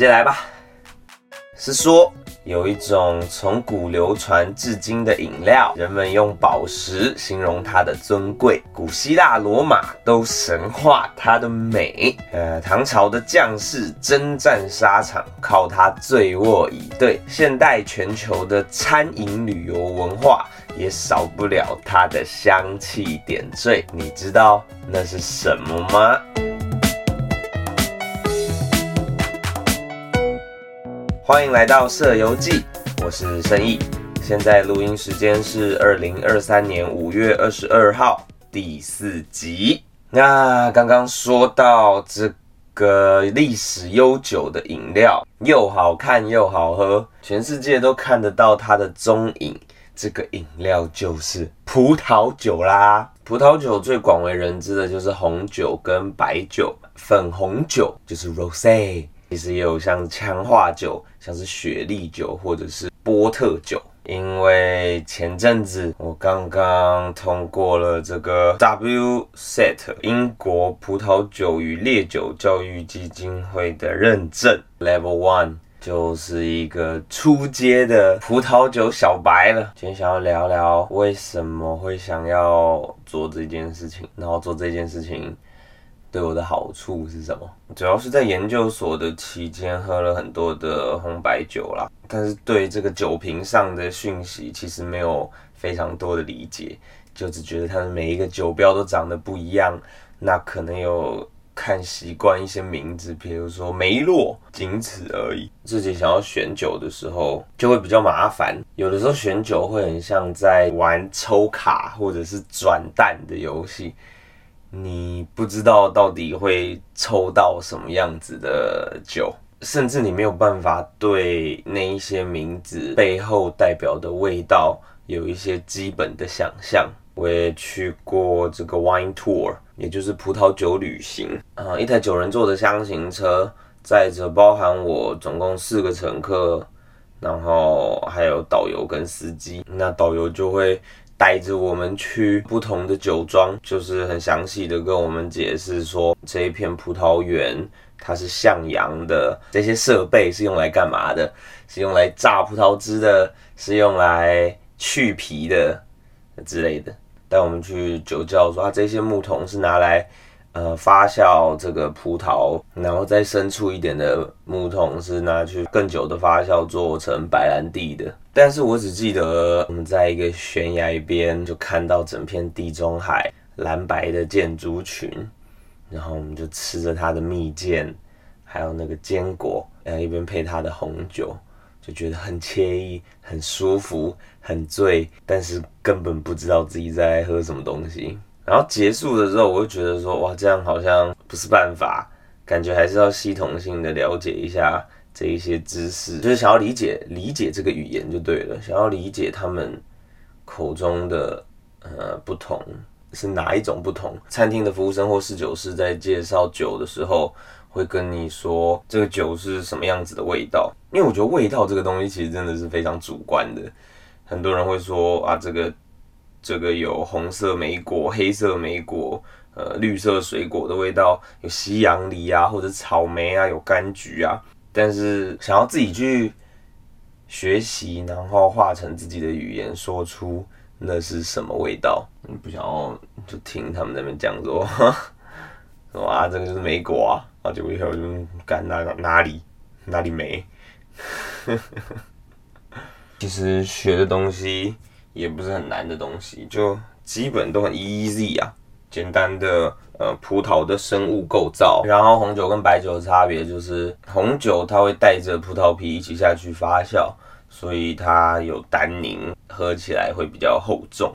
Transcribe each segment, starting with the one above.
接来吧。是说有一种从古流传至今的饮料，人们用宝石形容它的尊贵，古希腊、罗马都神化它的美。呃，唐朝的将士征战沙场，靠它醉卧以对。现代全球的餐饮旅游文化，也少不了它的香气点缀。你知道那是什么吗？欢迎来到《社游记》，我是申毅。现在录音时间是二零二三年五月二十二号，第四集。那刚刚说到这个历史悠久的饮料，又好看又好喝，全世界都看得到它的踪影。这个饮料就是葡萄酒啦。葡萄酒最广为人知的就是红酒跟白酒，粉红酒就是 rose。其实也有像强化酒，像是雪莉酒或者是波特酒。因为前阵子我刚刚通过了这个 WSET 英国葡萄酒与烈酒教育基金会的认证，Level One 就是一个初阶的葡萄酒小白了。今天想要聊聊为什么会想要做这件事情，然后做这件事情。对我的好处是什么？主要是在研究所的期间喝了很多的红白酒啦，但是对这个酒瓶上的讯息其实没有非常多的理解，就只觉得它的每一个酒标都长得不一样。那可能有看习惯一些名字，比如说梅洛，仅此而已。自己想要选酒的时候就会比较麻烦，有的时候选酒会很像在玩抽卡或者是转蛋的游戏。你不知道到底会抽到什么样子的酒，甚至你没有办法对那一些名字背后代表的味道有一些基本的想象。我也去过这个 wine tour，也就是葡萄酒旅行啊，一台九人座的箱型车，载着包含我总共四个乘客，然后还有导游跟司机，那导游就会。带着我们去不同的酒庄，就是很详细的跟我们解释说这一片葡萄园它是向阳的，这些设备是用来干嘛的？是用来榨葡萄汁的，是用来去皮的之类的。带我们去酒窖说啊，这些木桶是拿来。呃，发酵这个葡萄，然后再深处一点的木桶是拿去更久的发酵做成白兰地的。但是我只记得我们在一个悬崖边就看到整片地中海蓝白的建筑群，然后我们就吃着它的蜜饯，还有那个坚果，然后一边配它的红酒，就觉得很惬意、很舒服、很醉，但是根本不知道自己在喝什么东西。然后结束的时候，我就觉得说，哇，这样好像不是办法，感觉还是要系统性的了解一下这一些知识，就是想要理解理解这个语言就对了，想要理解他们口中的呃不同是哪一种不同。餐厅的服务生或侍酒师在介绍酒的时候，会跟你说这个酒是什么样子的味道，因为我觉得味道这个东西其实真的是非常主观的，很多人会说啊这个。这个有红色莓果、黑色莓果、呃绿色水果的味道，有西洋梨啊，或者草莓啊，有柑橘啊。但是想要自己去学习，然后化成自己的语言，说出那是什么味道，不想要就听他们那边讲说，说啊这个就是莓果啊，啊结果以后就干哪哪里哪里没。其实学的东西。也不是很难的东西，就基本都很 easy 啊，简单的呃葡萄的生物构造，然后红酒跟白酒的差别就是红酒它会带着葡萄皮一起下去发酵，所以它有单宁，喝起来会比较厚重。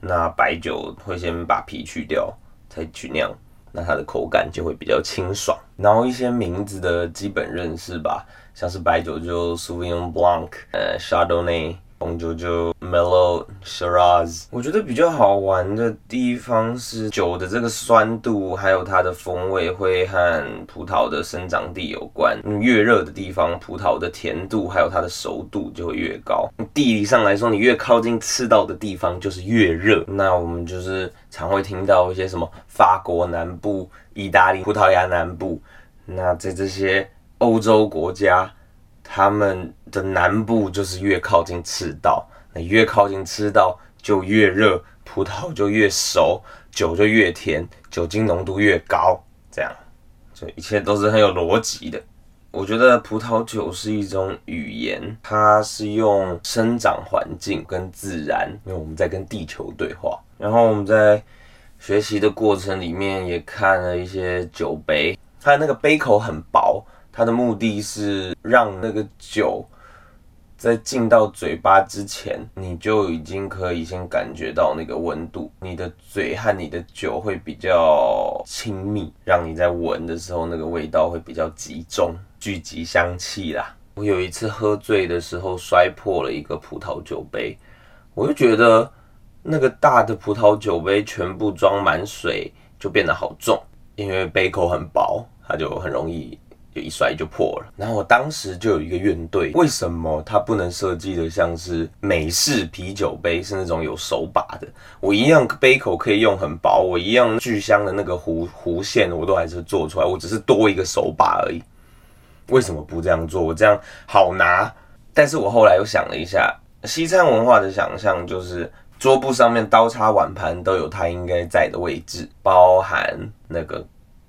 那白酒会先把皮去掉再去酿，那它的口感就会比较清爽。然后一些名字的基本认识吧，像是白酒就 Sauvignon Blanc，呃 Chardonnay。红酒就 Mellow Shiraz，我觉得比较好玩的地方是酒的这个酸度，还有它的风味会和葡萄的生长地有关。越热的地方，葡萄的甜度还有它的熟度就会越高。地理上来说，你越靠近赤道的地方就是越热。那我们就是常会听到一些什么法国南部、意大利、葡萄牙南部，那在这些。欧洲国家，他们的南部就是越靠近赤道，那越靠近赤道就越热，葡萄就越熟，酒就越甜，酒精浓度越高，这样，就一切都是很有逻辑的。我觉得葡萄酒是一种语言，它是用生长环境跟自然，因为我们在跟地球对话。然后我们在学习的过程里面也看了一些酒杯，它的那个杯口很薄，它的目的是让那个酒在进到嘴巴之前，你就已经可以先感觉到那个温度，你的嘴和你的酒会比较亲密，让你在闻的时候那个味道会比较集中。聚集香气啦！我有一次喝醉的时候摔破了一个葡萄酒杯，我就觉得那个大的葡萄酒杯全部装满水就变得好重，因为杯口很薄，它就很容易就一摔就破了。然后我当时就有一个怨怼：为什么它不能设计的像是美式啤酒杯，是那种有手把的？我一样杯口可以用很薄，我一样聚香的那个弧弧线我都还是做出来，我只是多一个手把而已。为什么不这样做？我这样好拿，但是我后来又想了一下，西餐文化的想象就是桌布上面刀叉碗盘都有它应该在的位置，包含那个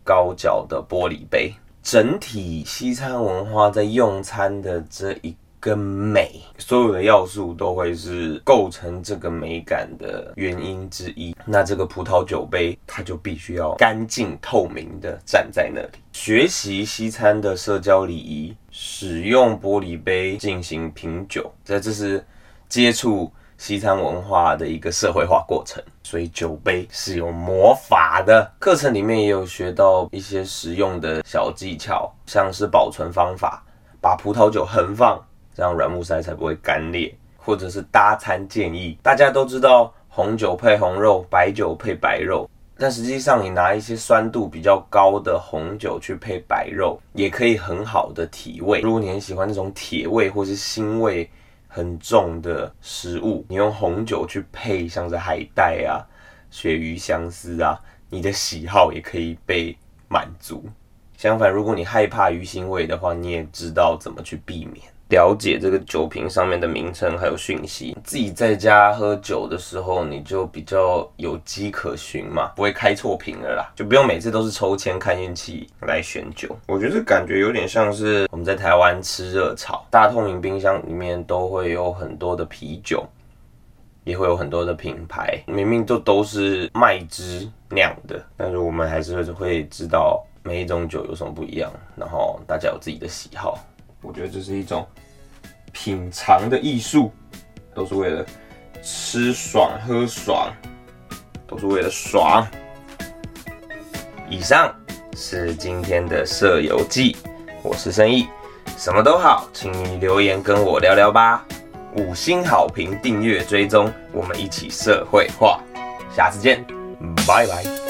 高脚的玻璃杯。整体西餐文化在用餐的这一。个美，所有的要素都会是构成这个美感的原因之一。那这个葡萄酒杯，它就必须要干净透明的站在那里。学习西餐的社交礼仪，使用玻璃杯进行品酒，这这是接触西餐文化的一个社会化过程。所以酒杯是有魔法的。课程里面也有学到一些实用的小技巧，像是保存方法，把葡萄酒横放。这样软木塞才不会干裂，或者是搭餐建议。大家都知道红酒配红肉，白酒配白肉，但实际上你拿一些酸度比较高的红酒去配白肉，也可以很好的提味。如果你很喜欢那种铁味或是腥味很重的食物，你用红酒去配，像是海带啊、鳕鱼香丝啊，你的喜好也可以被满足。相反，如果你害怕鱼腥味的话，你也知道怎么去避免。了解这个酒瓶上面的名称还有讯息，自己在家喝酒的时候，你就比较有机可循嘛，不会开错瓶了啦，就不用每次都是抽签看运气来选酒。我觉得感觉有点像是我们在台湾吃热炒，大透明冰箱里面都会有很多的啤酒，也会有很多的品牌，明明就都是麦汁酿的，但是我们还是会知道每一种酒有什么不一样，然后大家有自己的喜好。我觉得这是一种品尝的艺术，都是为了吃爽喝爽，都是为了爽。以上是今天的社游记，我是生意，什么都好，请你留言跟我聊聊吧。五星好评，订阅追踪，我们一起社会化。下次见，拜拜。